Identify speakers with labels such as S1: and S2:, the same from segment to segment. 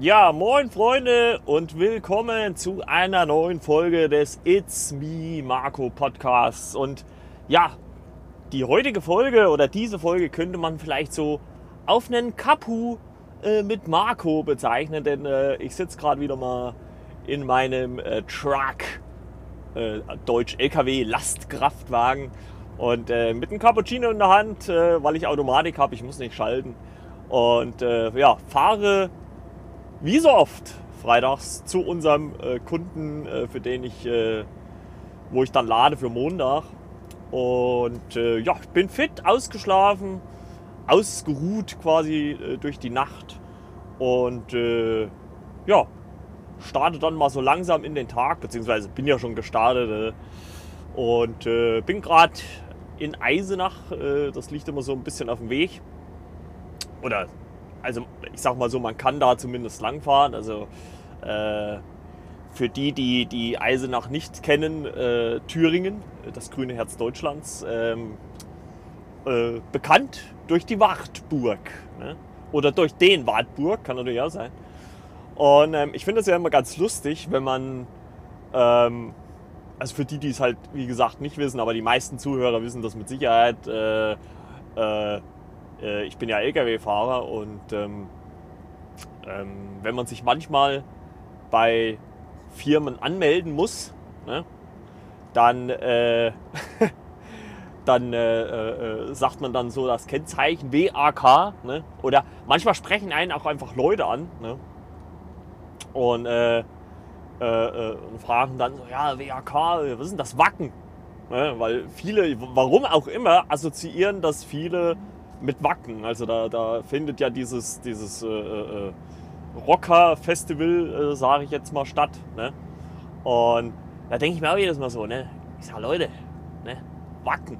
S1: Ja, moin Freunde und willkommen zu einer neuen Folge des It's Me Marco Podcasts. Und ja, die heutige Folge oder diese Folge könnte man vielleicht so auf einen Kapu äh, mit Marco bezeichnen, denn äh, ich sitze gerade wieder mal in meinem äh, Truck, äh, Deutsch LKW Lastkraftwagen und äh, mit einem Cappuccino in der Hand, äh, weil ich Automatik habe, ich muss nicht schalten. Und ja, fahre wie so oft freitags zu unserem Kunden, für den ich, wo ich dann lade für Montag. Und ja, ich bin fit, ausgeschlafen, ausgeruht quasi äh, durch die Nacht und äh, ja, starte dann mal so langsam in den Tag, beziehungsweise bin ja schon gestartet äh, und äh, bin gerade in Eisenach, äh, das liegt immer so ein bisschen auf dem Weg. Oder, also ich sag mal so, man kann da zumindest langfahren, also äh, für die, die die Eisenach nicht kennen, Thüringen, das grüne Herz Deutschlands, ähm, äh, bekannt durch die Wartburg. Ne? Oder durch den Wartburg, kann natürlich auch sein. Und ähm, ich finde es ja immer ganz lustig, wenn man, ähm, also für die, die es halt, wie gesagt, nicht wissen, aber die meisten Zuhörer wissen das mit Sicherheit. Äh, ich bin ja Lkw-Fahrer und ähm, ähm, wenn man sich manchmal bei Firmen anmelden muss, ne, dann äh, dann äh, äh, sagt man dann so das Kennzeichen WAK. Ne? Oder manchmal sprechen einen auch einfach Leute an ne? und, äh, äh und fragen dann so, ja, WAK, was ist denn das Wacken? Ne? Weil viele, warum auch immer, assoziieren das viele mit Wacken. Also da, da findet ja dieses, dieses äh, Rocker-Festival, sage ich jetzt mal, statt. Ne? Und da denke ich mir auch jedes Mal so, ne? Ich sage, Leute, ne? Wacken.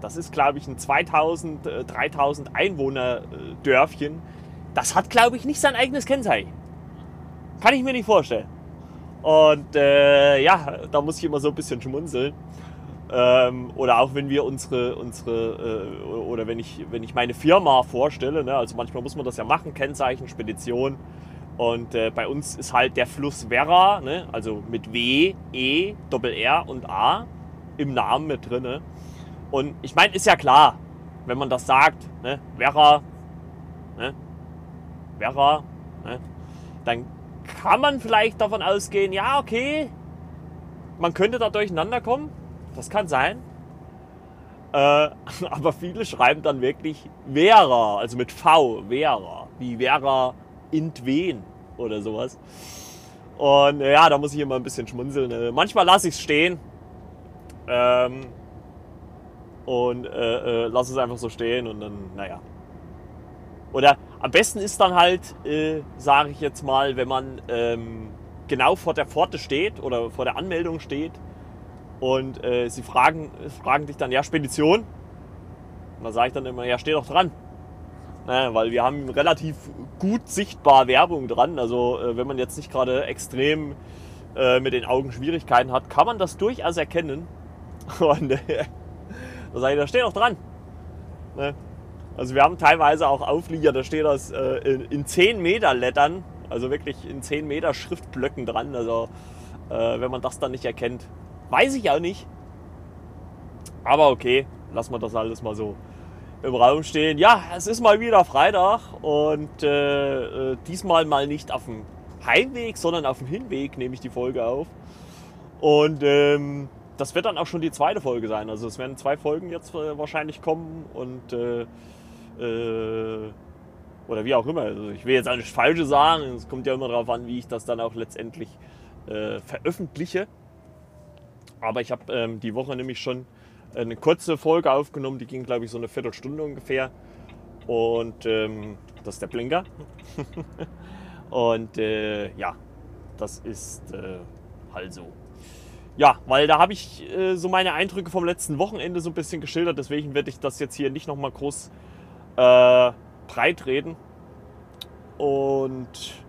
S1: Das ist, glaube ich, ein 2000, 3000 äh, Einwohner Dörfchen. Das hat, glaube ich, nicht sein eigenes Kennzeichen. Kann ich mir nicht vorstellen. Und äh, ja, da muss ich immer so ein bisschen schmunzeln. Ähm, oder auch wenn wir unsere, unsere äh, oder wenn ich, wenn ich meine Firma vorstelle, ne, also manchmal muss man das ja machen, Kennzeichen, Spedition. Und äh, bei uns ist halt der Fluss Werra, ne, also mit W, E, Doppel R und A im Namen mit drin. Ne? Und ich meine, ist ja klar, wenn man das sagt, ne, Werra, ne, Werra, ne, dann kann man vielleicht davon ausgehen, ja, okay, man könnte da durcheinander kommen. Das kann sein. Äh, aber viele schreiben dann wirklich Vera, also mit V, Vera, wie Vera Intwen oder sowas. Und ja, da muss ich immer ein bisschen schmunzeln. Äh, manchmal lasse ich es stehen. Ähm, und äh, äh, lass es einfach so stehen und dann, naja. Oder am besten ist dann halt, äh, sage ich jetzt mal, wenn man ähm, genau vor der Pforte steht oder vor der Anmeldung steht und äh, sie fragen, fragen dich dann, ja, Spedition? Und da sage ich dann immer, ja, steh doch dran. Naja, weil wir haben relativ gut sichtbar Werbung dran. Also äh, wenn man jetzt nicht gerade extrem äh, mit den Augen Schwierigkeiten hat, kann man das durchaus erkennen. Und da sage ich, da steht doch dran. Ne? Also wir haben teilweise auch Auflieger, da steht das äh, in, in 10 Meter Lettern, also wirklich in 10 Meter Schriftblöcken dran. Also äh, wenn man das dann nicht erkennt, weiß ich auch nicht. Aber okay, lassen wir das alles mal so im Raum stehen. Ja, es ist mal wieder Freitag und äh, äh diesmal mal nicht auf dem Heimweg, sondern auf dem Hinweg nehme ich die Folge auf. Und ähm, das wird dann auch schon die zweite Folge sein. Also es werden zwei Folgen jetzt äh, wahrscheinlich kommen und äh, äh, oder wie auch immer. Also ich will jetzt auch Falsche sagen. Es kommt ja immer darauf an, wie ich das dann auch letztendlich äh, veröffentliche. Aber ich habe ähm, die Woche nämlich schon eine kurze Folge aufgenommen, die ging glaube ich so eine Viertelstunde ungefähr. Und ähm, das ist der Blinker. und äh, ja, das ist äh, halt so ja, weil da habe ich äh, so meine Eindrücke vom letzten Wochenende so ein bisschen geschildert. Deswegen werde ich das jetzt hier nicht nochmal groß äh, breit reden. Und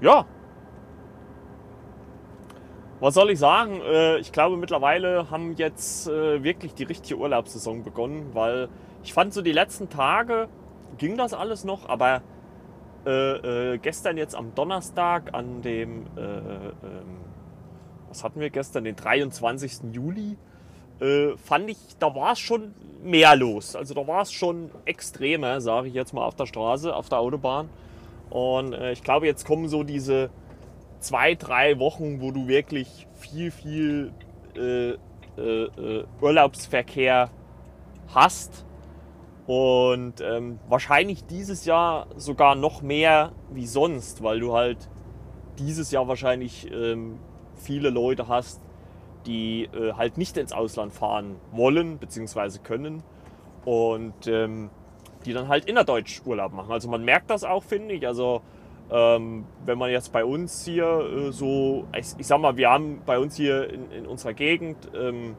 S1: ja, was soll ich sagen? Äh, ich glaube, mittlerweile haben jetzt äh, wirklich die richtige Urlaubssaison begonnen, weil ich fand so die letzten Tage ging das alles noch, aber äh, äh, gestern jetzt am Donnerstag, an dem, äh, ähm, was hatten wir gestern, den 23. Juli, äh, fand ich, da war es schon mehr los. Also da war es schon extremer, sage ich jetzt mal, auf der Straße, auf der Autobahn. Und äh, ich glaube, jetzt kommen so diese zwei, drei Wochen, wo du wirklich viel, viel äh, äh, äh Urlaubsverkehr hast. Und ähm, wahrscheinlich dieses Jahr sogar noch mehr wie sonst, weil du halt dieses Jahr wahrscheinlich ähm, viele Leute hast, die äh, halt nicht ins Ausland fahren wollen bzw. können und ähm, die dann halt innerdeutsch Urlaub machen. Also man merkt das auch, finde ich. Also ähm, wenn man jetzt bei uns hier äh, so, ich, ich, sag mal, wir haben bei uns hier in, in unserer Gegend, ähm,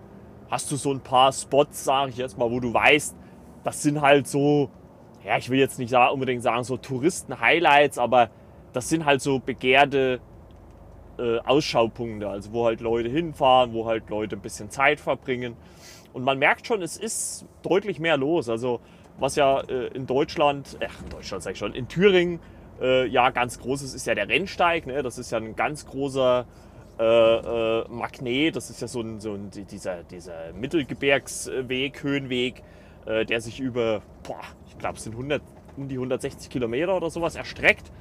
S1: hast du so ein paar Spots, sage ich jetzt mal, wo du weißt, das sind halt so, ja, ich will jetzt nicht unbedingt sagen, so Touristen-Highlights, aber das sind halt so begehrte äh, Ausschaupunkte, also wo halt Leute hinfahren, wo halt Leute ein bisschen Zeit verbringen. Und man merkt schon, es ist deutlich mehr los. Also was ja äh, in Deutschland, äh, in Deutschland sag ich schon, in Thüringen äh, ja ganz groß ist, ist ja der Rennsteig. Ne? Das ist ja ein ganz großer äh, äh, Magnet. Das ist ja so ein, so ein dieser, dieser Mittelgebirgsweg, Höhenweg, äh, der sich über, boah, ich glaube, es sind 100, um die 160 Kilometer oder sowas erstreckt.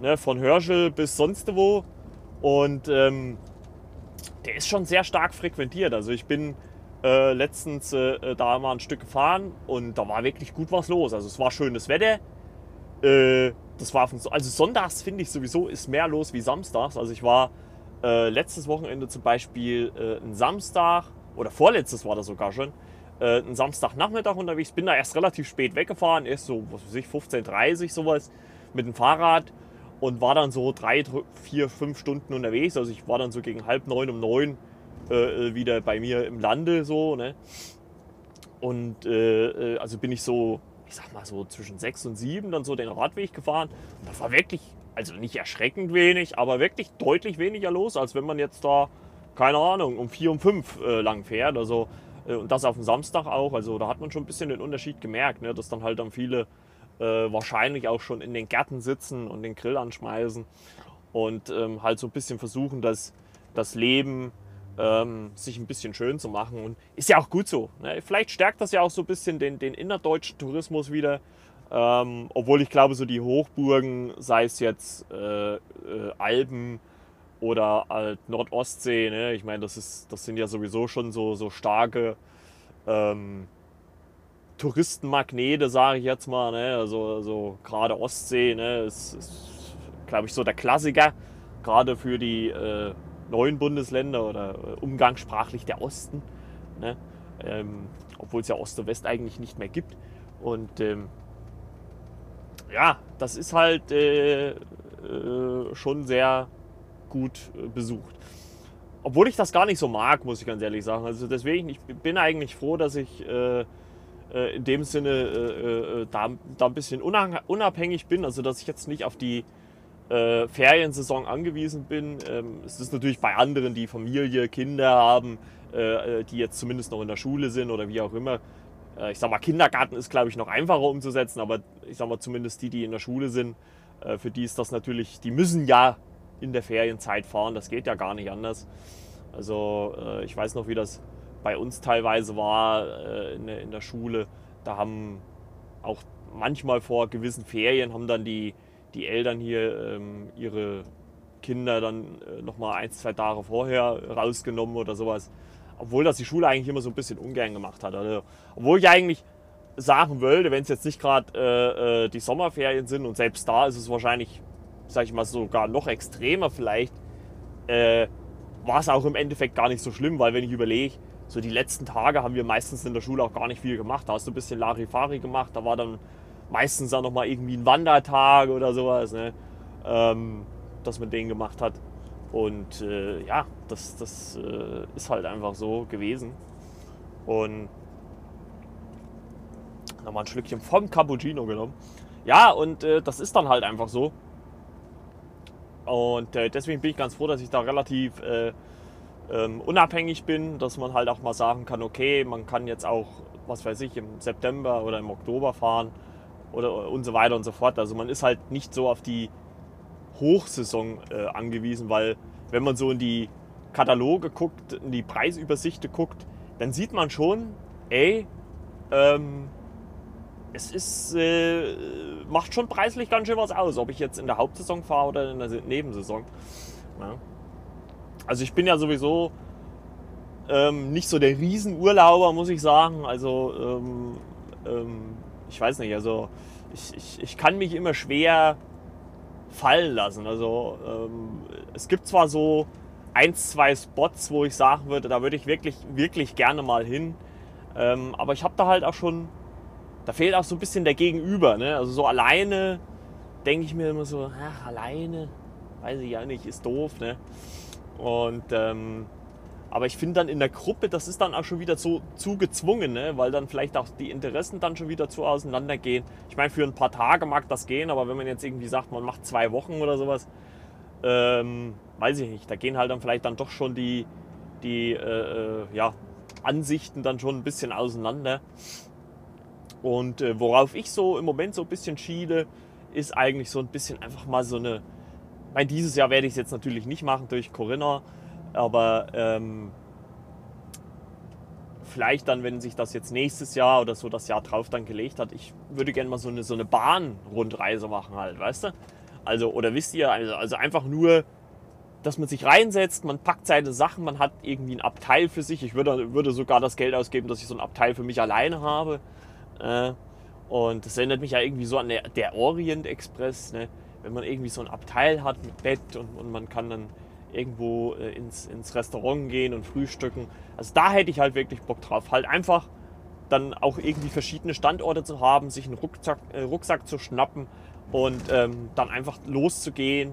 S1: Ne? Von Hörschel bis sonst wo. Und ähm, der ist schon sehr stark frequentiert. Also ich bin äh, letztens äh, da mal ein Stück gefahren und da war wirklich gut was los. Also es war schönes Wetter. Äh, das war von, also sonntags finde ich sowieso ist mehr los wie samstags. Also ich war äh, letztes Wochenende zum Beispiel äh, ein Samstag oder vorletztes war das sogar schon, äh, ein Samstagnachmittag unterwegs. Bin da erst relativ spät weggefahren, erst so, was weiß ich, 15.30 sowas mit dem Fahrrad und war dann so drei, vier, fünf Stunden unterwegs. Also ich war dann so gegen halb neun um neun äh, wieder bei mir im Lande so. Ne? Und äh, äh, also bin ich so, ich sag mal so zwischen sechs und sieben dann so den Radweg gefahren. Und das war wirklich, also nicht erschreckend wenig, aber wirklich deutlich weniger los, als wenn man jetzt da, keine Ahnung, um vier, um fünf äh, lang fährt. Also äh, und das auf dem Samstag auch. Also da hat man schon ein bisschen den Unterschied gemerkt, ne? dass dann halt dann viele äh, wahrscheinlich auch schon in den Gärten sitzen und den Grill anschmeißen und ähm, halt so ein bisschen versuchen, das, das Leben ähm, sich ein bisschen schön zu machen. Und ist ja auch gut so. Ne? Vielleicht stärkt das ja auch so ein bisschen den, den innerdeutschen Tourismus wieder. Ähm, obwohl ich glaube, so die Hochburgen, sei es jetzt äh, äh, Alpen oder halt Nordostsee, ne? ich meine, das, das sind ja sowieso schon so, so starke ähm, Touristenmagnete, sage ich jetzt mal. Ne? Also, also gerade Ostsee ne? ist, ist glaube ich, so der Klassiker. Gerade für die äh, neuen Bundesländer oder äh, umgangssprachlich der Osten. Ne? Ähm, Obwohl es ja Ost und West eigentlich nicht mehr gibt. Und ähm, ja, das ist halt äh, äh, schon sehr gut äh, besucht. Obwohl ich das gar nicht so mag, muss ich ganz ehrlich sagen. Also deswegen, ich bin eigentlich froh, dass ich äh, äh, in dem Sinne da, da ein bisschen unabhängig bin, also dass ich jetzt nicht auf die äh, Feriensaison angewiesen bin. Ähm, es ist natürlich bei anderen, die Familie, Kinder haben, äh, die jetzt zumindest noch in der Schule sind oder wie auch immer. ich sag mal, Kindergarten ist, glaube ich, noch einfacher umzusetzen, aber ich sag mal, zumindest die, die in der Schule sind, für die ist das natürlich, die müssen ja in der Ferienzeit fahren, das geht ja gar nicht anders. Also ich weiß noch, wie das bei uns teilweise war äh, in, der Schule, da haben auch manchmal vor gewissen Ferien haben dann die, die Eltern hier ähm, ihre Kinder dann äh, nochmal ein, zwei Tage vorher rausgenommen oder sowas. Obwohl das die Schule eigentlich immer so ein bisschen ungern gemacht hat. Also, obwohl ich eigentlich sagen wollte, wenn es jetzt nicht gerade äh, äh, die Sommerferien sind und selbst da ist es wahrscheinlich, sag ich mal, sogar noch extremer vielleicht, äh, war es auch im Endeffekt gar nicht so schlimm, weil wenn ich überlege, so die letzten Tage haben wir meistens in der Schule auch gar nicht viel gemacht. Da hast du ein bisschen Larifari gemacht, da war dann meistens auch nochmal irgendwie ein Wandertag oder sowas, ne? ähm, dass man den gemacht hat. Und äh, ja, das, das äh, ist halt einfach so gewesen. Und nochmal ein Schlückchen vom Cappuccino genommen. Ja, und äh, das ist dann halt einfach so. Und äh, deswegen bin ich ganz froh, dass ich da relativ äh, ähm, unabhängig bin, dass man halt auch mal sagen kann, okay, man kann jetzt auch, was weiß ich, im September oder im Oktober fahren oder und so weiter und so fort. Also man ist halt nicht so auf die Hochsaison äh, angewiesen, weil wenn man so in die Kataloge guckt, in die Preisübersichte guckt, dann sieht man schon, ey, ähm, es ist, äh, macht schon preislich ganz schön was aus, ob ich jetzt in der Hauptsaison fahre oder in der Nebensaison. Ja. Also ich bin ja sowieso ähm, nicht so der Riesenurlauber, muss ich sagen. Also ähm, ähm, ich weiß nicht, also ich, ich, ich kann mich immer schwer fallen lassen. Also ähm, es gibt zwar so ein, zwei Spots, wo ich sagen würde, da würde ich wirklich, wirklich gerne mal hin. Ähm, aber ich habe da halt auch schon, da fehlt auch so ein bisschen der Gegenüber. Ne? Also so alleine denke ich mir immer so, ach, alleine, weiß ich ja nicht, ist doof. Ne? Und ähm, aber ich finde dann in der Gruppe, das ist dann auch schon wieder so zu gezwungen, ne? weil dann vielleicht auch die Interessen dann schon wieder zu auseinandergehen. Ich meine, für ein paar Tage mag das gehen, aber wenn man jetzt irgendwie sagt, man macht zwei Wochen oder sowas, ähm, weiß ich nicht, da gehen halt dann vielleicht dann doch schon die, die äh, äh ja, Ansichten dann schon ein bisschen auseinander. Und äh, worauf ich so im Moment so ein bisschen schiele, ist eigentlich so ein bisschen einfach mal so eine. Ich meine, dieses Jahr werde ich es jetzt natürlich nicht machen durch Corinna, aber ähm, vielleicht dann, wenn sich das jetzt nächstes Jahr oder so das Jahr drauf dann gelegt hat, ich würde gerne mal so eine, so eine Bahnrundreise machen halt, weißt du? Also, oder wisst ihr, also, also einfach nur, dass man sich reinsetzt, man packt seine Sachen, man hat irgendwie ein Abteil für sich. Ich würde, würde sogar das Geld ausgeben, dass ich so ein Abteil für mich alleine habe. Äh, und das erinnert mich ja irgendwie so an der, der Orient Express, ne? wenn man irgendwie so ein Abteil hat mit Bett und, und man kann dann irgendwo äh, ins, ins Restaurant gehen und frühstücken. Also da hätte ich halt wirklich Bock drauf. Halt einfach dann auch irgendwie verschiedene Standorte zu haben, sich einen Rucksack, äh, Rucksack zu schnappen und ähm, dann einfach loszugehen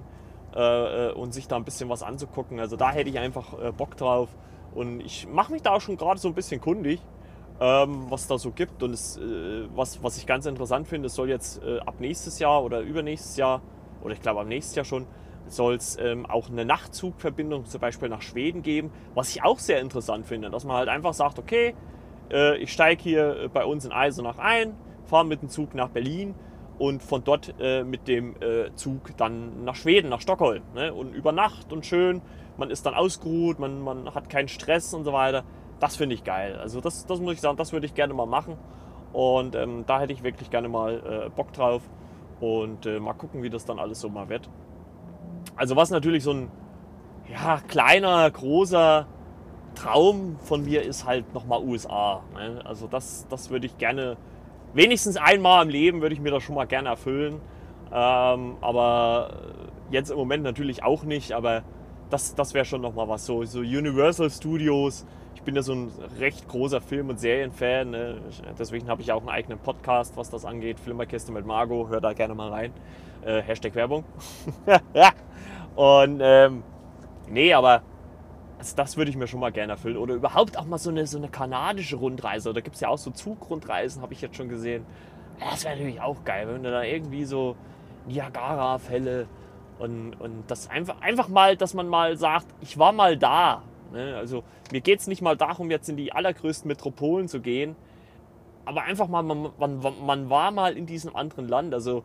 S1: äh, äh, und sich da ein bisschen was anzugucken. Also da hätte ich einfach äh, Bock drauf. Und ich mache mich da auch schon gerade so ein bisschen kundig, ähm, was da so gibt. Und es, äh, was, was ich ganz interessant finde, es soll jetzt ab nächstes Jahr oder übernächstes Jahr, oder ich glaube ab nächstes Jahr schon, soll es ähm, auch eine Nachtzugverbindung zum Beispiel nach Schweden geben, was ich auch sehr interessant finde, dass man halt einfach sagt, okay, äh, ich steige hier äh, bei uns in Eisenach ein, fahre mit dem Zug nach Berlin und von dort äh, mit dem äh, Zug dann nach Schweden, nach Stockholm ne? und über Nacht und schön, man ist dann ausgeruht, man, man hat keinen Stress und so weiter. Das finde ich geil. Also das, das muss ich sagen, das würde ich gerne mal machen und ähm, da hätte ich wirklich gerne mal äh, Bock drauf und äh, mal gucken, wie das dann alles so mal wird. Also was natürlich so ein ja, kleiner, großer Traum von mir ist halt nochmal USA. Ne? Also das, das würde ich gerne, wenigstens einmal im Leben würde ich mir das schon mal gerne erfüllen. Ähm, aber jetzt im Moment natürlich auch nicht, aber das, das wäre schon nochmal was. So, so Universal Studios, bin ja so ein recht großer Film- und Serienfan. Ne? Deswegen habe ich auch einen eigenen Podcast, was das angeht. Filmerkiste mit Margot, hör da gerne mal rein. Äh, Hashtag Werbung. Und ähm, nee, aber also das würde ich mir schon mal gerne erfüllen. Oder überhaupt auch mal so eine, so eine kanadische Rundreise. Da gibt es ja auch so Zugrundreisen, habe ich jetzt schon gesehen. Das wäre natürlich auch geil, wenn du da irgendwie so Niagara-Fälle und, und das einfach, einfach mal, dass man mal sagt, ich war mal da. Ne? Also mir geht es nicht mal darum, jetzt in die allergrößten Metropolen zu gehen, aber einfach mal, man, man, man war mal in diesem anderen Land. Also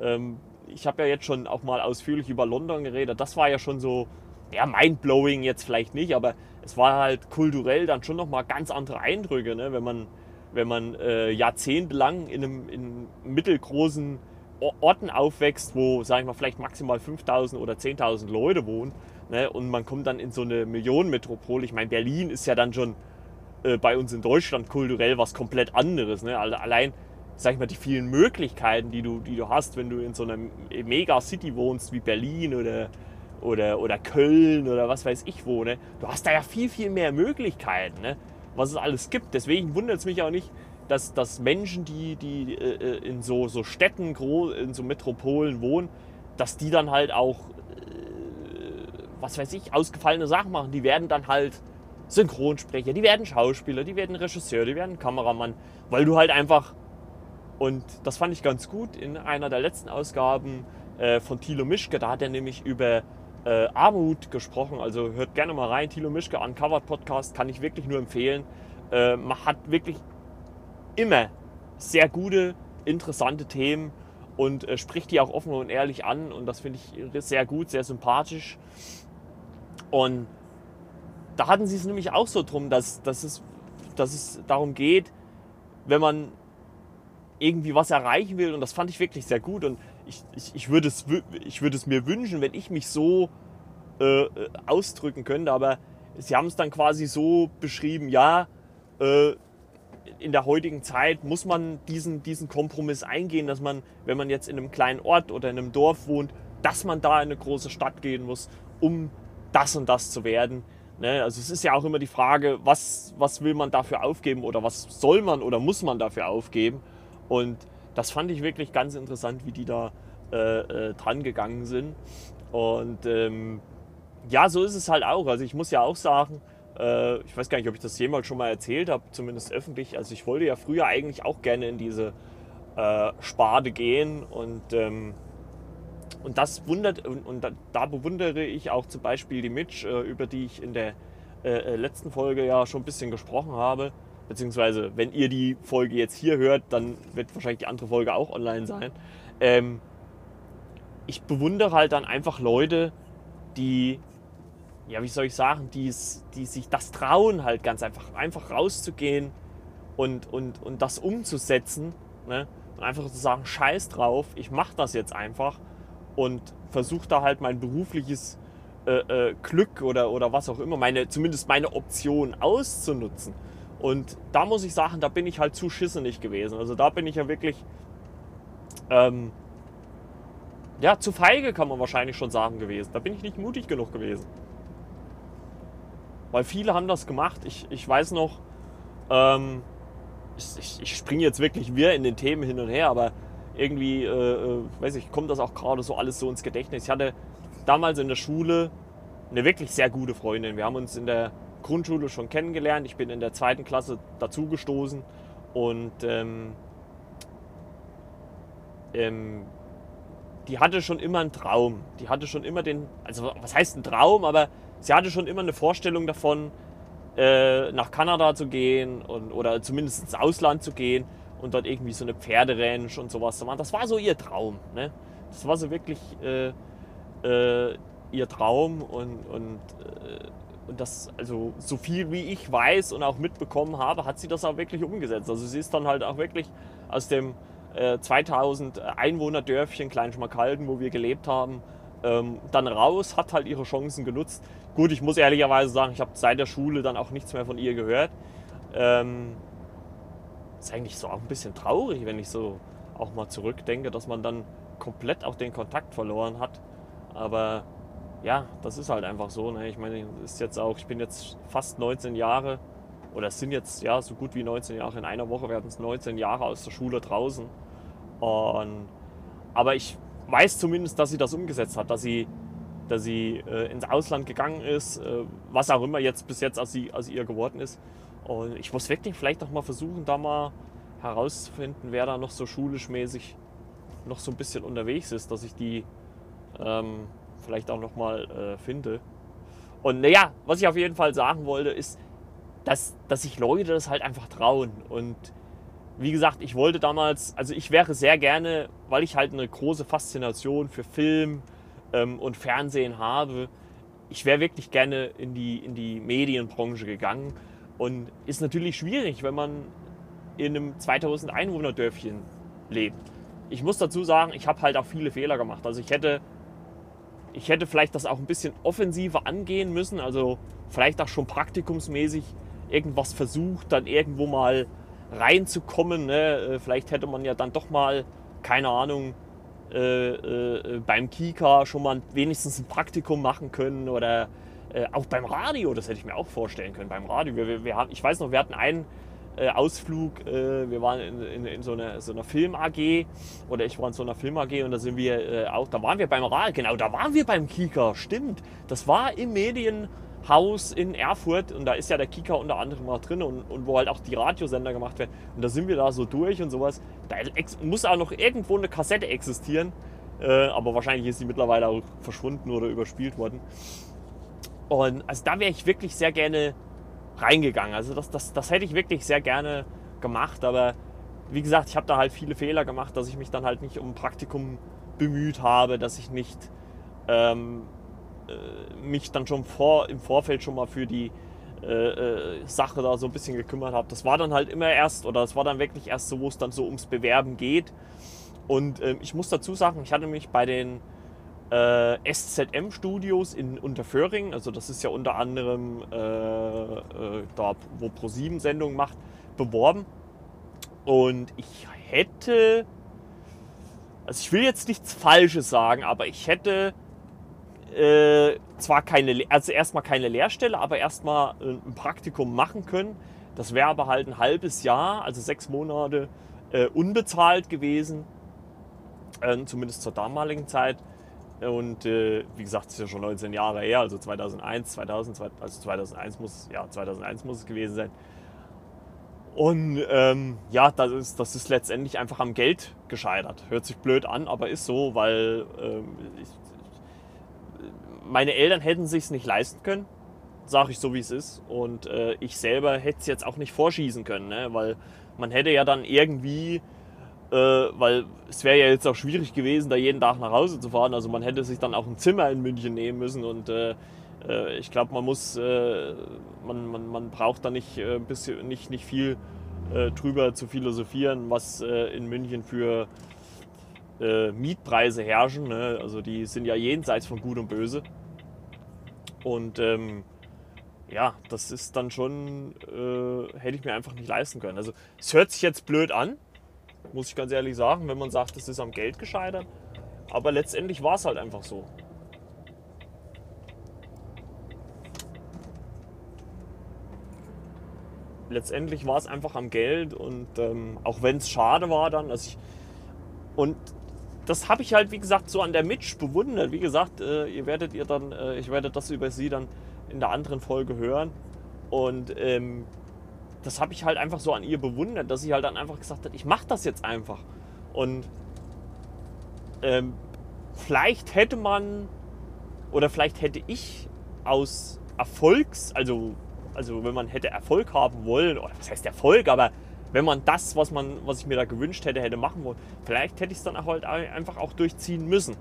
S1: ähm, ich habe ja jetzt schon auch mal ausführlich über London geredet. Das war ja schon so, ja, mindblowing jetzt vielleicht nicht, aber es war halt kulturell dann schon nochmal ganz andere Eindrücke, ne? wenn man, wenn man äh, jahrzehntelang in einem, in mittelgroßen Orten aufwächst, wo, sage ich mal, vielleicht maximal 5000 oder 10.000 Leute wohnen ne? und man kommt dann in so eine Millionenmetropole. Ich meine, Berlin ist ja dann schon äh, bei uns in Deutschland kulturell was komplett anderes. Ne? Allein sag ich mal, die vielen Möglichkeiten, die du, die du hast, wenn du in so einer Mega-City wohnst wie Berlin oder, oder, oder Köln oder was weiß ich wo, ne? du hast da ja viel, viel mehr Möglichkeiten, ne? was es alles gibt. Deswegen wundert es mich auch nicht, dass, dass Menschen, die, die äh, in so, so Städten, in so Metropolen wohnen, dass die dann halt auch, äh, was weiß ich, ausgefallene Sachen machen. Die werden dann halt Synchronsprecher, die werden Schauspieler, die werden Regisseur, die werden Kameramann, weil du halt einfach und das fand ich ganz gut in einer der letzten Ausgaben äh, von Thilo Mischke. Da hat er nämlich über äh, Armut gesprochen. Also hört gerne mal rein. Thilo Mischke, Uncovered Podcast, kann ich wirklich nur empfehlen. Äh, man hat wirklich immer sehr gute interessante Themen und äh, spricht die auch offen und ehrlich an. Und das finde ich sehr gut, sehr sympathisch. Und da hatten sie es nämlich auch so drum, dass, dass, es, dass es darum geht, wenn man irgendwie was erreichen will. Und das fand ich wirklich sehr gut. Und ich, ich, ich würde es, ich es mir wünschen, wenn ich mich so äh, ausdrücken könnte. Aber sie haben es dann quasi so beschrieben, ja, äh, in der heutigen Zeit muss man diesen, diesen Kompromiss eingehen, dass man, wenn man jetzt in einem kleinen Ort oder in einem Dorf wohnt, dass man da in eine große Stadt gehen muss, um das und das zu werden. Ne? Also es ist ja auch immer die Frage, was, was will man dafür aufgeben oder was soll man oder muss man dafür aufgeben. Und das fand ich wirklich ganz interessant, wie die da äh, äh, dran gegangen sind. Und ähm, ja, so ist es halt auch. Also ich muss ja auch sagen, ich weiß gar nicht, ob ich das jemals schon mal erzählt habe, zumindest öffentlich. Also ich wollte ja früher eigentlich auch gerne in diese äh, Spade gehen und, ähm, und das wundert und, und da, da, bewundere ich auch zum Beispiel die Mitch, äh, über die ich in der äh, äh, letzten Folge ja schon ein bisschen gesprochen habe. Beziehungsweise, wenn ihr die Folge jetzt hier hört, dann wird wahrscheinlich die andere Folge auch online sein. Ähm, ich bewundere halt dann einfach Leute, die ja, wie soll ich sagen, die, die sich das trauen, halt ganz einfach, einfach rauszugehen und, und, und das umzusetzen. Ne? Und einfach zu sagen, scheiß drauf, ich mache das jetzt einfach und versuche da halt mein berufliches äh, äh, Glück oder, oder was auch immer, meine, zumindest meine Option auszunutzen. Und da muss ich sagen, da bin ich halt zu schisselig gewesen. Also da bin ich ja wirklich, ähm, ja, zu feige kann man wahrscheinlich schon sagen gewesen. Da bin ich nicht mutig genug gewesen. Weil viele haben das gemacht. Ich, ich weiß noch, ähm, ich, ich springe jetzt wirklich wir in den Themen hin und her, aber irgendwie, äh, äh, weiß ich, kommt das auch gerade so alles so ins Gedächtnis. Ich hatte damals in der Schule eine wirklich sehr gute Freundin. Wir haben uns in der Grundschule schon kennengelernt. Ich bin in der zweiten Klasse dazugestoßen und ähm, ähm, die hatte schon immer einen Traum. Die hatte schon immer den, also was heißt ein Traum, aber sie hatte schon immer eine Vorstellung davon, äh, nach Kanada zu gehen und, oder zumindest ins Ausland zu gehen und dort irgendwie so eine Pferderanch und sowas zu machen. Das war so ihr Traum. Ne? Das war so wirklich äh, äh, ihr Traum und, und, äh, und das, also so viel wie ich weiß und auch mitbekommen habe, hat sie das auch wirklich umgesetzt. Also sie ist dann halt auch wirklich aus dem 2000 äh, Einwohner Dörfchen Kleinschmarkalden, wo wir gelebt haben, ähm, dann raus, hat halt ihre Chancen genutzt. Gut, ich muss ehrlicherweise sagen, ich habe seit der Schule dann auch nichts mehr von ihr gehört. Ähm, ist eigentlich so auch ein bisschen traurig, wenn ich so auch mal zurückdenke, dass man dann komplett auch den Kontakt verloren hat. Aber ja, das ist halt einfach so. Ne? Ich meine, ist jetzt auch, ich bin jetzt fast 19 Jahre oder es sind jetzt ja so gut wie 19 Jahre. In einer Woche werden es 19 Jahre aus der Schule draußen. Und, aber ich weiß zumindest, dass sie das umgesetzt hat, dass sie dass sie äh, ins Ausland gegangen ist, äh, was auch immer jetzt bis jetzt aus, sie, aus ihr geworden ist. Und ich muss wirklich vielleicht auch mal versuchen, da mal herauszufinden, wer da noch so schulisch mäßig noch so ein bisschen unterwegs ist, dass ich die ähm, vielleicht auch noch mal äh, finde. Und naja, was ich auf jeden Fall sagen wollte, ist, dass, dass sich Leute das halt einfach trauen. Und wie gesagt, ich wollte damals, also ich wäre sehr gerne, weil ich halt eine große Faszination für Film, ähm, und Fernsehen habe. Ich wäre wirklich gerne in die, in die Medienbranche gegangen. Und ist natürlich schwierig, wenn man in einem 2000 Einwohner Dörfchen lebt. Ich muss dazu sagen, ich habe halt auch viele Fehler gemacht. Also ich hätte, ich hätte vielleicht das auch ein bisschen offensiver angehen müssen. Also vielleicht auch schon praktikumsmäßig irgendwas versucht, dann irgendwo mal reinzukommen. Ne? Äh, vielleicht hätte man ja dann doch mal, keine Ahnung, äh, äh, beim Kika schon mal wenigstens ein Praktikum machen können oder äh, auch beim Radio, das hätte ich mir auch vorstellen können. Beim Radio, wir, wir, wir haben, ich weiß noch, wir hatten einen äh, Ausflug, wir waren in, in, in, so einer, so einer Film-AG oder ich war in so einer Film-AG und da sind wir auch, da waren wir beim Radio, genau, da waren wir beim Kika, stimmt. Das war im Medien Haus in Erfurt und da ist ja der Kika unter anderem mal drin und, und wo halt auch die Radiosender gemacht werden. Und da sind wir da so durch und sowas. Da muss auch noch irgendwo eine Kassette existieren, äh, aber wahrscheinlich ist sie mittlerweile auch verschwunden oder überspielt worden. Und also da wäre ich wirklich sehr gerne reingegangen. Also das, das, das hätte ich wirklich sehr gerne gemacht, aber wie gesagt, ich habe da halt viele Fehler gemacht, dass ich mich dann halt nicht um ein Praktikum bemüht habe, dass ich nicht ähm, äh, mich dann schon vor, im Vorfeld schon mal für die äh, äh, Sache da so ein bisschen gekümmert habe. Das war dann halt immer erst, oder das war dann wirklich erst so, wo es dann so ums Bewerben geht. Und ähm, ich muss dazu sagen, ich hatte mich bei den äh, SZM-Studios in Unterföhring, also das ist ja unter anderem äh, äh, da, wo Pro7 Sendungen macht, beworben. Und ich hätte, also ich will jetzt nichts Falsches sagen, aber ich hätte äh, zwar keine, also erstmal keine Lehrstelle, aber erstmal ein Praktikum machen können. Das wäre aber halt ein halbes Jahr, also sechs Monate äh, unbezahlt gewesen, äh, zumindest zur damaligen Zeit. Und äh, wie gesagt, es ist ja schon 19 Jahre her, also 2001, 2000, also 2001 muss, ja, 2001 muss es gewesen sein. Und ähm, ja, das ist, das ist letztendlich einfach am Geld gescheitert. Hört sich blöd an, aber ist so, weil ähm, ich, meine Eltern hätten sich nicht leisten können, sage ich so wie es ist. Und äh, ich selber hätte es jetzt auch nicht vorschießen können, ne? weil man hätte ja dann irgendwie, äh, weil es wäre ja jetzt auch schwierig gewesen, da jeden Tag nach Hause zu fahren. Also man hätte sich dann auch ein Zimmer in München nehmen müssen und äh, äh ich glaube, man muss, äh, man, man, man braucht da nicht, äh, bisschen, nicht, nicht viel drüber zu philosophieren, was in München für äh, Mietpreise herrschen. Ne? Also die sind ja jenseits von Gut und Böse. Und ähm, ja, das ist dann schon, äh, hätte ich mir einfach nicht leisten können. Also es hört sich jetzt blöd an, muss ich ganz ehrlich sagen, wenn man sagt, es ist am Geld gescheitert. Aber letztendlich war es halt einfach so. Letztendlich war es einfach am Geld und ähm, auch wenn es schade war dann, also ich, und das habe ich halt, wie gesagt, so an der Mitch bewundert. Wie gesagt, äh, ihr werdet ihr dann, äh, ich werde das über sie dann in der anderen Folge hören. Und ähm, das habe ich halt einfach so an ihr bewundert, dass sie halt dann einfach gesagt hat, ich mache das jetzt einfach. Und ähm, vielleicht hätte man oder vielleicht hätte ich aus Erfolgs, also, also wenn man hätte Erfolg haben wollen, oder was heißt Erfolg, aber wenn man das, was, man, was ich mir da gewünscht hätte, hätte machen wollen, vielleicht hätte ich es dann auch halt einfach auch durchziehen müssen.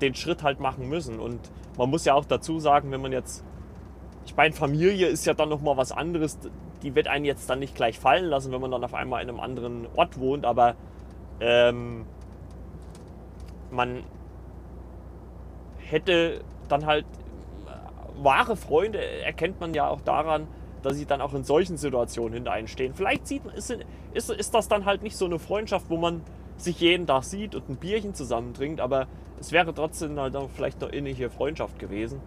S1: Den Schritt halt machen müssen. Und man muss ja auch dazu sagen, wenn man jetzt, ich meine, Familie ist ja dann nochmal was anderes, die wird einen jetzt dann nicht gleich fallen lassen, wenn man dann auf einmal in einem anderen Ort wohnt, aber ähm, man hätte dann halt wahre Freunde erkennt man ja auch daran, dass sie dann auch in solchen Situationen hinter einen stehen. Vielleicht sieht, ist, ist, ist das dann halt nicht so eine Freundschaft, wo man sich jeden Tag sieht und ein Bierchen zusammen trinkt, aber es wäre trotzdem halt auch vielleicht eine innige Freundschaft gewesen.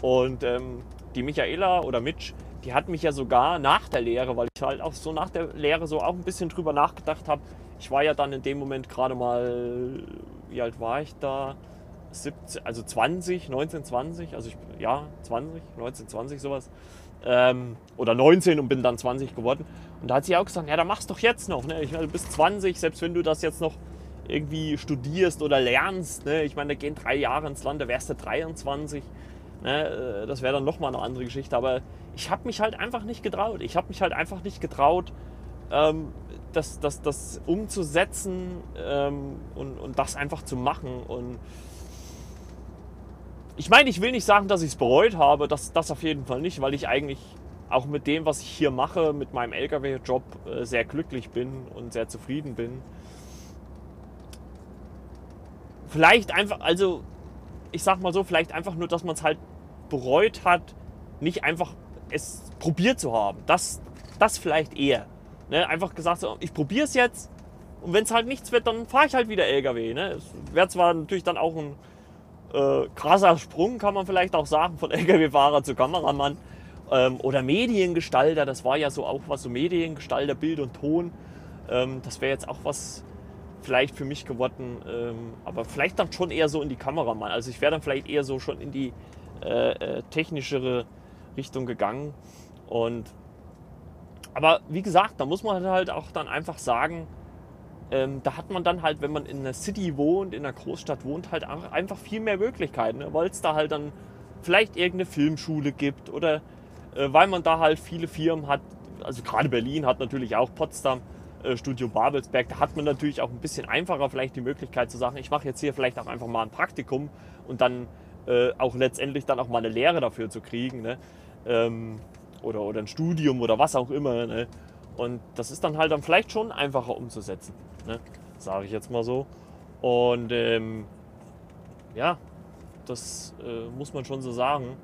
S1: Und ähm, die Michaela oder Mitch, die hat mich ja sogar nach der Lehre, weil ich halt auch so nach der Lehre so auch ein bisschen drüber nachgedacht habe. Ich war ja dann in dem Moment gerade mal, wie alt war ich da? 17, also 20, 19, 20, also ich, ja, 20, 19, 20 sowas ähm, oder 19 und bin dann 20 geworden. Und da hat sie auch gesagt, ja, da machst doch jetzt noch. Ne? Ich meine, du bist 20, selbst wenn du das jetzt noch irgendwie studierst oder lernst. Ne? Ich meine, da gehen drei Jahre ins Land, da wärst du 23. Ne? Äh, das wäre dann nochmal eine andere Geschichte. Aber ich habe mich halt einfach nicht getraut. Ich habe mich halt einfach nicht getraut, ähm, das, das, das umzusetzen ähm, und, und das einfach zu machen. Und ich meine, ich will nicht sagen, dass ich es bereut habe, das, das auf jeden Fall nicht, weil ich eigentlich auch mit dem, was ich hier mache, mit meinem LKW-Job äh, sehr glücklich bin und sehr zufrieden bin. Vielleicht einfach, also ich sag mal so, vielleicht einfach nur, dass man es halt bereut hat, nicht einfach es probiert zu haben. Das, das vielleicht eher. Ne? Einfach gesagt, so, ich probiere es jetzt und wenn es halt nichts wird, dann fahre ich halt wieder LKW. Ne? Es wäre zwar natürlich dann auch ein äh, krasser Sprung, kann man vielleicht auch sagen, von LKW-Fahrer zu Kameramann. Ähm, oder Mediengestalter, das war ja so auch was, so Mediengestalter, Bild und Ton. Ähm, das wäre jetzt auch was vielleicht für mich geworden, ähm, aber vielleicht dann schon eher so in die Kameramann. Also ich wäre dann vielleicht eher so schon in die äh, äh, technischere Richtung gegangen. Und aber wie gesagt, da muss man halt auch dann einfach sagen, ähm, da hat man dann halt, wenn man in einer City wohnt, in einer Großstadt wohnt, halt einfach viel mehr Möglichkeiten, ne? weil es da halt dann vielleicht irgendeine Filmschule gibt oder äh, weil man da halt viele Firmen hat. Also gerade Berlin hat natürlich auch Potsdam äh, Studio Babelsberg, da hat man natürlich auch ein bisschen einfacher vielleicht die Möglichkeit zu sagen, ich mache jetzt hier vielleicht auch einfach mal ein Praktikum und dann äh, auch letztendlich dann auch mal eine Lehre dafür zu kriegen. Ne? Ähm, oder, oder ein Studium oder was auch immer. Ne? Und das ist dann halt dann vielleicht schon einfacher umzusetzen. Ne? Sage ich jetzt mal so. Und ähm, ja, das äh, muss man schon so sagen.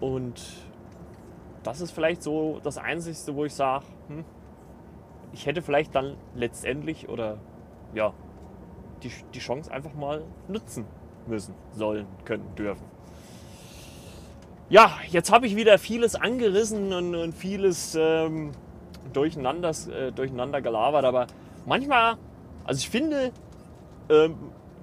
S1: Und das ist vielleicht so das Einzige, wo ich sage, hm, ich hätte vielleicht dann letztendlich oder ja, die, die Chance einfach mal nutzen müssen, sollen, können, dürfen. Ja, jetzt habe ich wieder vieles angerissen und, und vieles ähm, durcheinander, äh, durcheinander gelabert, aber manchmal, also ich finde, ähm,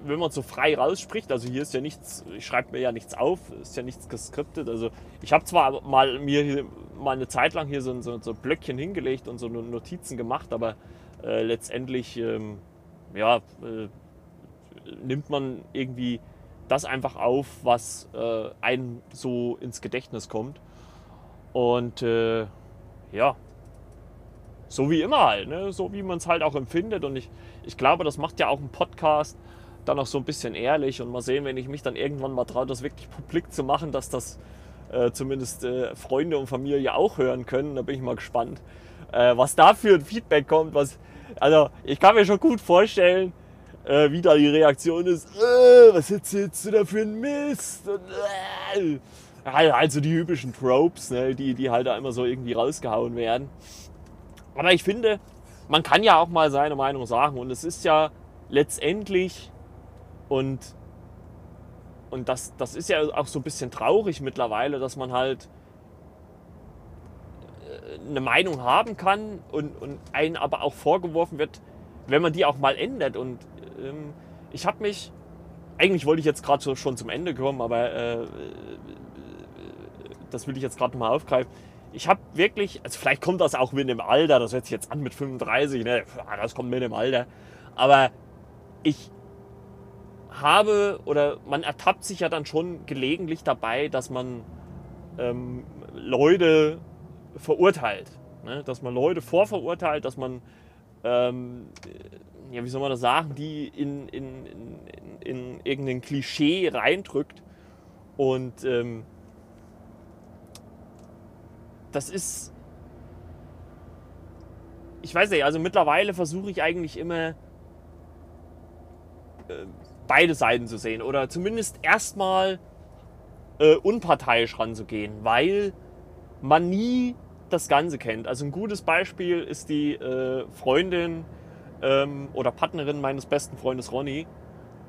S1: wenn man so frei rausspricht, also hier ist ja nichts, ich schreibe mir ja nichts auf, ist ja nichts geskriptet. Also ich habe zwar mal mir hier, mal eine Zeit lang hier so, so, so Blöckchen hingelegt und so Notizen gemacht, aber äh, letztendlich ähm, ja, äh, nimmt man irgendwie das einfach auf, was äh, einem so ins Gedächtnis kommt. Und äh, ja, so wie immer halt, ne? so wie man es halt auch empfindet. Und ich, ich glaube, das macht ja auch ein Podcast dann auch so ein bisschen ehrlich. Und mal sehen, wenn ich mich dann irgendwann mal traue, das wirklich publik zu machen, dass das äh, zumindest äh, Freunde und Familie auch hören können. Da bin ich mal gespannt, äh, was da für ein Feedback kommt. Was, also ich kann mir schon gut vorstellen, äh, wie da die Reaktion ist. Äh, was erzählst du da für ein Mist? Und, äh, also die üblichen Tropes, ne, die, die halt da immer so irgendwie rausgehauen werden. Aber ich finde, man kann ja auch mal seine Meinung sagen. Und es ist ja letztendlich, und, und das, das ist ja auch so ein bisschen traurig mittlerweile, dass man halt äh, eine Meinung haben kann und, und einen aber auch vorgeworfen wird, wenn man die auch mal ändert. Und ähm, ich habe mich, eigentlich wollte ich jetzt gerade so, schon zum Ende kommen, aber äh, das will ich jetzt gerade mal aufgreifen ich habe wirklich, also vielleicht kommt das auch mit dem Alter, das hört sich jetzt an mit 35, ne? das kommt mit dem Alter. Aber ich habe oder man ertappt sich ja dann schon gelegentlich dabei, dass man ähm, Leute verurteilt. Ne? Dass man Leute vorverurteilt, dass man, ähm, ja, wie soll man das sagen, die in, in, in, in irgendein Klischee reindrückt. Und ähm, das ist. Ich weiß nicht, also mittlerweile versuche ich eigentlich immer äh, beide Seiten zu sehen oder zumindest erstmal äh, unparteiisch ranzugehen, weil man nie das Ganze kennt. Also ein gutes Beispiel ist die äh, Freundin ähm, oder Partnerin meines besten Freundes Ronny,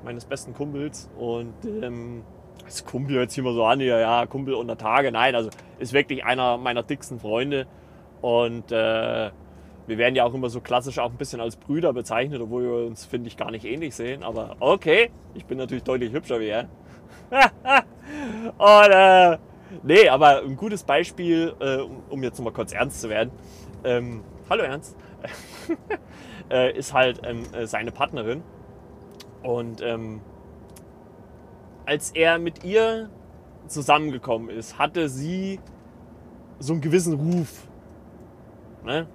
S1: meines besten Kumpels und ähm, das Kumpel sich immer so an, ja, ja, Kumpel unter Tage. Nein, also ist wirklich einer meiner dicksten Freunde. Und äh, wir werden ja auch immer so klassisch auch ein bisschen als Brüder bezeichnet, obwohl wir uns, finde ich, gar nicht ähnlich sehen. Aber okay, ich bin natürlich deutlich hübscher wie er. Und, äh, nee, aber ein gutes Beispiel, äh, um jetzt mal kurz ernst zu werden. Ähm, hallo Ernst. äh, ist halt ähm, äh, seine Partnerin. Und ähm, als er mit ihr zusammengekommen ist, hatte sie so einen gewissen Ruf. Ne?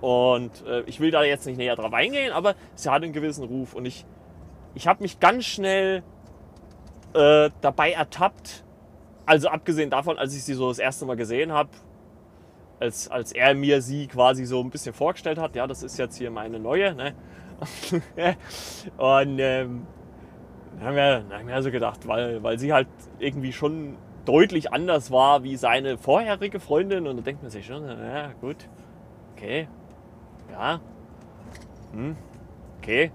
S1: Und äh, ich will da jetzt nicht näher drauf eingehen, aber sie hatte einen gewissen Ruf. Und ich, ich habe mich ganz schnell äh, dabei ertappt, also abgesehen davon, als ich sie so das erste Mal gesehen habe, als, als er mir sie quasi so ein bisschen vorgestellt hat, ja, das ist jetzt hier meine neue. Ne? und ähm, dann haben wir, dann haben wir also gedacht, weil, weil sie halt irgendwie schon deutlich anders war wie seine vorherige Freundin. Und da denkt man sich schon, ja gut, okay, ja, hm, okay.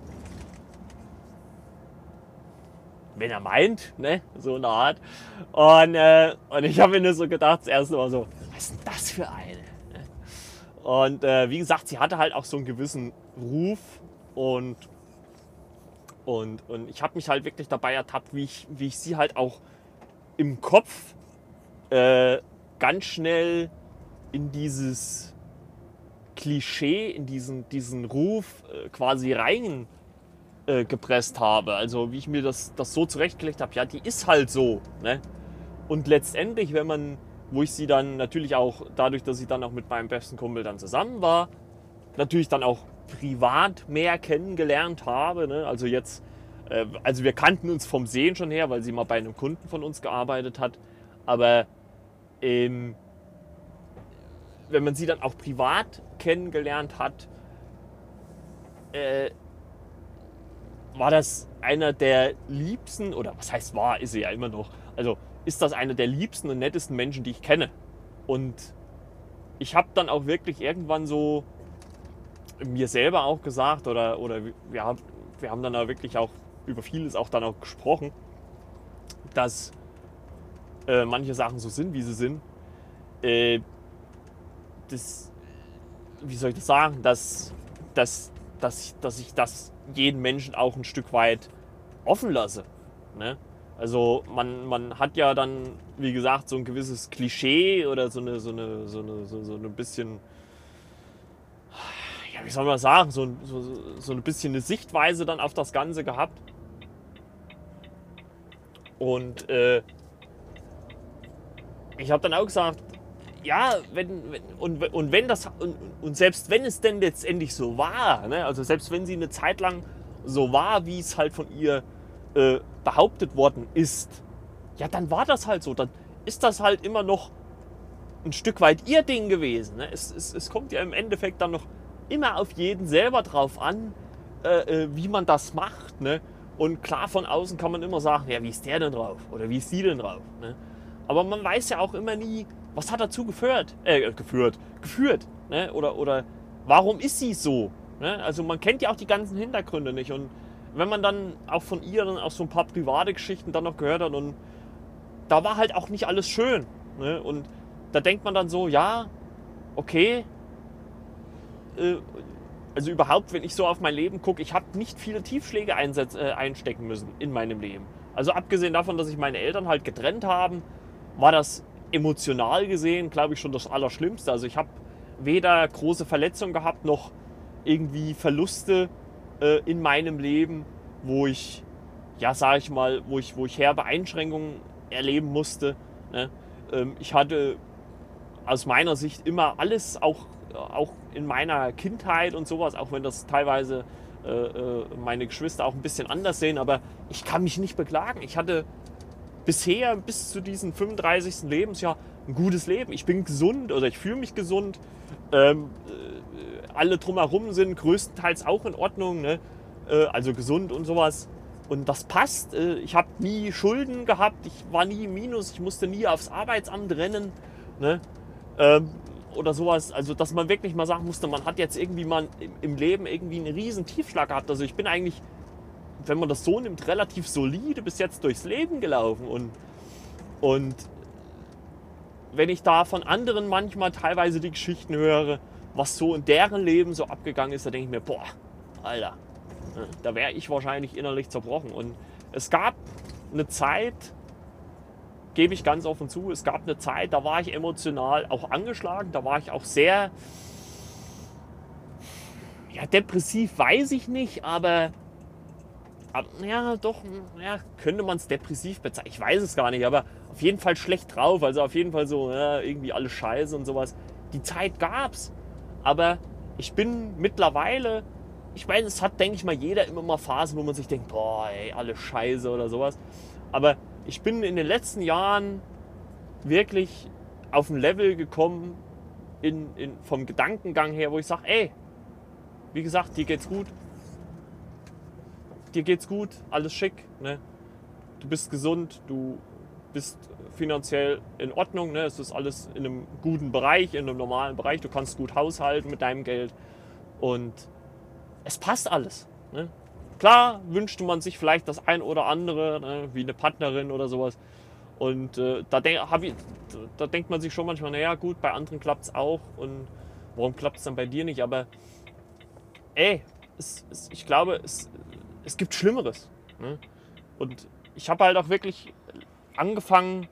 S1: Wenn er meint, ne, so eine Art. Und, äh, und ich habe mir nur so gedacht, das erste Mal so, was ist denn das für eine? Und äh, wie gesagt, sie hatte halt auch so einen gewissen Ruf und und, und ich habe mich halt wirklich dabei ertappt, wie ich, wie ich sie halt auch im Kopf äh, ganz schnell in dieses Klischee, in diesen, diesen Ruf äh, quasi rein äh, gepresst habe. Also wie ich mir das, das so zurechtgelegt habe, ja, die ist halt so. Ne? Und letztendlich, wenn man, wo ich sie dann natürlich auch, dadurch, dass sie dann auch mit meinem besten Kumpel dann zusammen war, natürlich dann auch privat mehr kennengelernt habe. Ne? Also jetzt, äh, also wir kannten uns vom Sehen schon her, weil sie mal bei einem Kunden von uns gearbeitet hat. Aber ähm, wenn man sie dann auch privat kennengelernt hat, äh, war das einer der liebsten, oder was heißt war, ist sie ja immer noch, also ist das einer der liebsten und nettesten Menschen, die ich kenne. Und ich habe dann auch wirklich irgendwann so mir selber auch gesagt, oder, oder wir, haben, wir haben dann auch wirklich auch über vieles auch dann auch gesprochen, dass äh, manche Sachen so sind, wie sie sind. Äh, das, wie soll ich das sagen, dass, dass, dass, dass ich das jeden Menschen auch ein Stück weit offen lasse. Ne? Also man, man hat ja dann, wie gesagt, so ein gewisses Klischee oder so eine, so eine, so eine, so, so ein bisschen, ja, wie soll man sagen, so, so, so ein bisschen eine Sichtweise dann auf das Ganze gehabt. Und äh, ich habe dann auch gesagt, ja, wenn, wenn, und, und wenn das, und, und, selbst wenn es denn letztendlich so war, ne, also selbst wenn sie eine Zeit lang so war, wie es halt von ihr äh, behauptet worden ist, ja, dann war das halt so. Dann ist das halt immer noch ein Stück weit ihr Ding gewesen. Ne? Es, es, es kommt ja im Endeffekt dann noch immer auf jeden selber drauf an, äh, äh, wie man das macht. Ne? Und klar, von außen kann man immer sagen, ja, wie ist der denn drauf? Oder wie ist sie denn drauf? Ne? Aber man weiß ja auch immer nie, was hat dazu geführt? Äh, geführt. Geführt. Ne? Oder, oder warum ist sie so? Ne? Also man kennt ja auch die ganzen Hintergründe nicht. Und wenn man dann auch von ihr dann auch so ein paar private Geschichten dann noch gehört hat und da war halt auch nicht alles schön. Ne? Und da denkt man dann so, ja, okay. Äh, also überhaupt, wenn ich so auf mein Leben gucke, ich habe nicht viele Tiefschläge einsetz, äh, einstecken müssen in meinem Leben. Also abgesehen davon, dass sich meine Eltern halt getrennt haben, war das emotional gesehen, glaube ich, schon das Allerschlimmste. Also ich habe weder große Verletzungen gehabt, noch irgendwie Verluste äh, in meinem Leben, wo ich, ja, sage ich mal, wo ich, wo ich herbe Einschränkungen erleben musste. Ne? Ähm, ich hatte aus meiner Sicht immer alles, auch, auch in meiner Kindheit und sowas, auch wenn das teilweise äh, äh meine Geschwister auch ein bisschen anders sehen, aber ich kann mich nicht beklagen. Ich hatte bisher bis zu diesem 35. Lebensjahr ein gutes Leben. Ich bin gesund oder ich fühle mich gesund. Ähm, äh, alle drumherum sind größtenteils auch in Ordnung, ne? äh, also gesund und sowas. Und das passt. Äh, ich habe nie Schulden gehabt, ich war nie im Minus, ich musste nie aufs Arbeitsamt rennen. Ne? Ähm, oder sowas. Also, dass man wirklich mal sagen musste, man hat jetzt irgendwie mal im Leben irgendwie einen riesen Tiefschlag gehabt. Also, ich bin eigentlich wenn man das so nimmt, relativ solide bis jetzt durchs Leben gelaufen. Und, und wenn ich da von anderen manchmal teilweise die Geschichten höre, was so in deren Leben so abgegangen ist, da denke ich mir, boah, Alter, ne, da wäre ich wahrscheinlich innerlich zerbrochen. Und es gab eine Zeit, gebe ich ganz offen zu, es gab eine Zeit, da war ich emotional auch angeschlagen, da war ich auch sehr, ja, depressiv weiß ich nicht, aber aber, ja, doch, ja, könnte man es depressiv bezeichnen. Ich weiß es gar nicht, aber auf jeden Fall schlecht drauf. Also auf jeden Fall so, ja, irgendwie alles scheiße und sowas. Die Zeit gab's. Aber ich bin mittlerweile, ich meine, es hat, denke ich mal, jeder immer mal Phasen, wo man sich denkt, boah, ey, alles scheiße oder sowas. Aber ich bin in den letzten Jahren wirklich auf ein Level gekommen, in, in, vom Gedankengang her, wo ich sage, ey, wie gesagt, dir geht's gut, dir geht's gut, alles schick, ne? du bist gesund, du bist finanziell in Ordnung, ne? es ist alles in einem guten Bereich, in einem normalen Bereich, du kannst gut haushalten mit deinem Geld und es passt alles. Ne? Klar wünschte man sich vielleicht das ein oder andere, ne? wie eine Partnerin oder sowas. Und äh, da, denk, ich, da denkt man sich schon manchmal, naja gut, bei anderen klappt es auch und warum klappt es dann bei dir nicht? Aber ey, es, es, ich glaube, es, es gibt Schlimmeres. Ne? Und ich habe halt auch wirklich angefangen,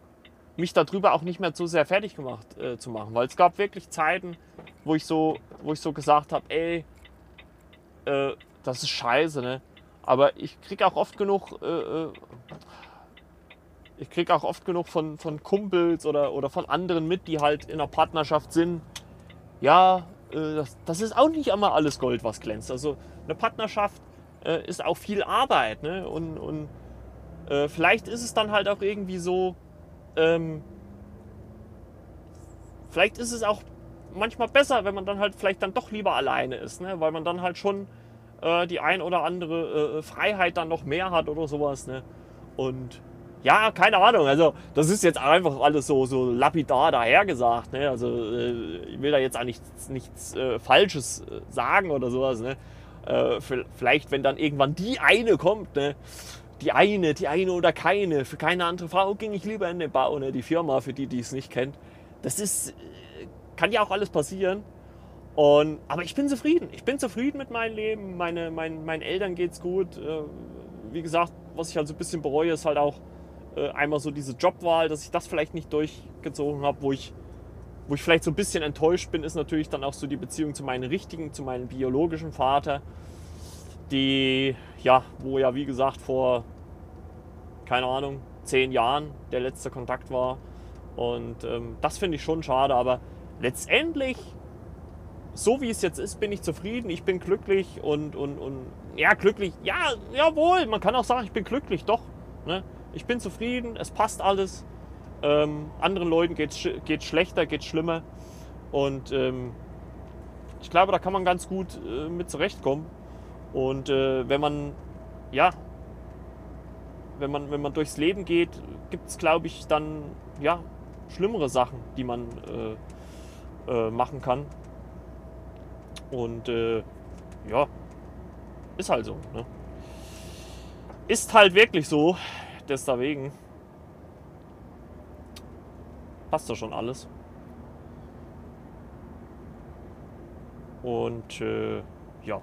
S1: mich darüber auch nicht mehr zu sehr fertig gemacht äh, zu machen, weil es gab wirklich Zeiten, wo ich so, wo ich so gesagt habe, ey, äh, das ist scheiße, ne? Aber ich kriege auch oft genug, äh, äh, ich kriege auch oft genug von, von Kumpels oder, oder von anderen mit, die halt in einer Partnerschaft sind. Ja, äh, das, das, ist auch nicht immer alles Gold, was glänzt. Also eine Partnerschaft äh, ist auch viel Arbeit. Ne? Und, und äh, vielleicht ist es dann halt auch irgendwie so, ähm, vielleicht ist es auch manchmal besser, wenn man dann halt vielleicht dann doch lieber alleine ist, ne? weil man dann halt schon äh, die ein oder andere äh, Freiheit dann noch mehr hat oder sowas. Ne? Und ja, keine Ahnung. Also, das ist jetzt einfach alles so, so lapidar dahergesagt. Ne? Also, äh, ich will da jetzt auch nichts, nichts äh, Falsches äh, sagen oder sowas. Ne? Äh, vielleicht, wenn dann irgendwann die eine kommt, ne? die eine, die eine oder keine, für keine andere Frau ging ich lieber in den Bau, ne? die Firma, für die, die es nicht kennt. Das ist, äh, kann ja auch alles passieren. Und, aber ich bin zufrieden. Ich bin zufrieden mit meinem Leben. Meine, mein, meinen Eltern geht es gut. Äh, wie gesagt, was ich halt so ein bisschen bereue, ist halt auch äh, einmal so diese Jobwahl, dass ich das vielleicht nicht durchgezogen habe, wo ich, wo ich vielleicht so ein bisschen enttäuscht bin, ist natürlich dann auch so die Beziehung zu meinem richtigen, zu meinem biologischen Vater, die, ja, wo ja wie gesagt vor, keine Ahnung, zehn Jahren der letzte Kontakt war. Und ähm, das finde ich schon schade, aber letztendlich, so wie es jetzt ist, bin ich zufrieden, ich bin glücklich und, und, und ja, glücklich, ja, jawohl, man kann auch sagen, ich bin glücklich, doch. Ne? Ich bin zufrieden, es passt alles. Ähm, anderen Leuten geht es schlechter, geht schlimmer. Und ähm, ich glaube, da kann man ganz gut äh, mit zurechtkommen. Und äh, wenn man, ja, wenn man, wenn man durchs Leben geht, gibt es, glaube ich, dann, ja, schlimmere Sachen, die man äh, äh machen kann. Und äh, ja, ist halt so. Ne? Ist halt wirklich so deswegen passt doch schon alles. Und äh, ja,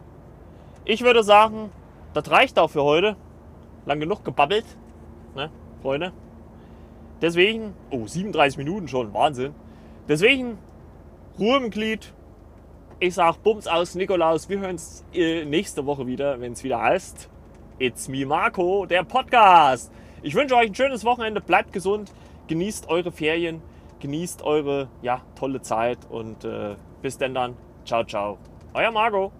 S1: ich würde sagen, das reicht auch für heute. Lang genug gebabbelt, ne, Freunde. Deswegen, oh, 37 Minuten schon, Wahnsinn. Deswegen, Ruhe im Glied. Ich sag Bums aus, Nikolaus. Wir hören uns äh, nächste Woche wieder, wenn es wieder heißt It's Me Marco, der Podcast. Ich wünsche euch ein schönes Wochenende, bleibt gesund, genießt eure Ferien, genießt eure ja, tolle Zeit und äh, bis denn dann. Ciao, ciao. Euer Marco.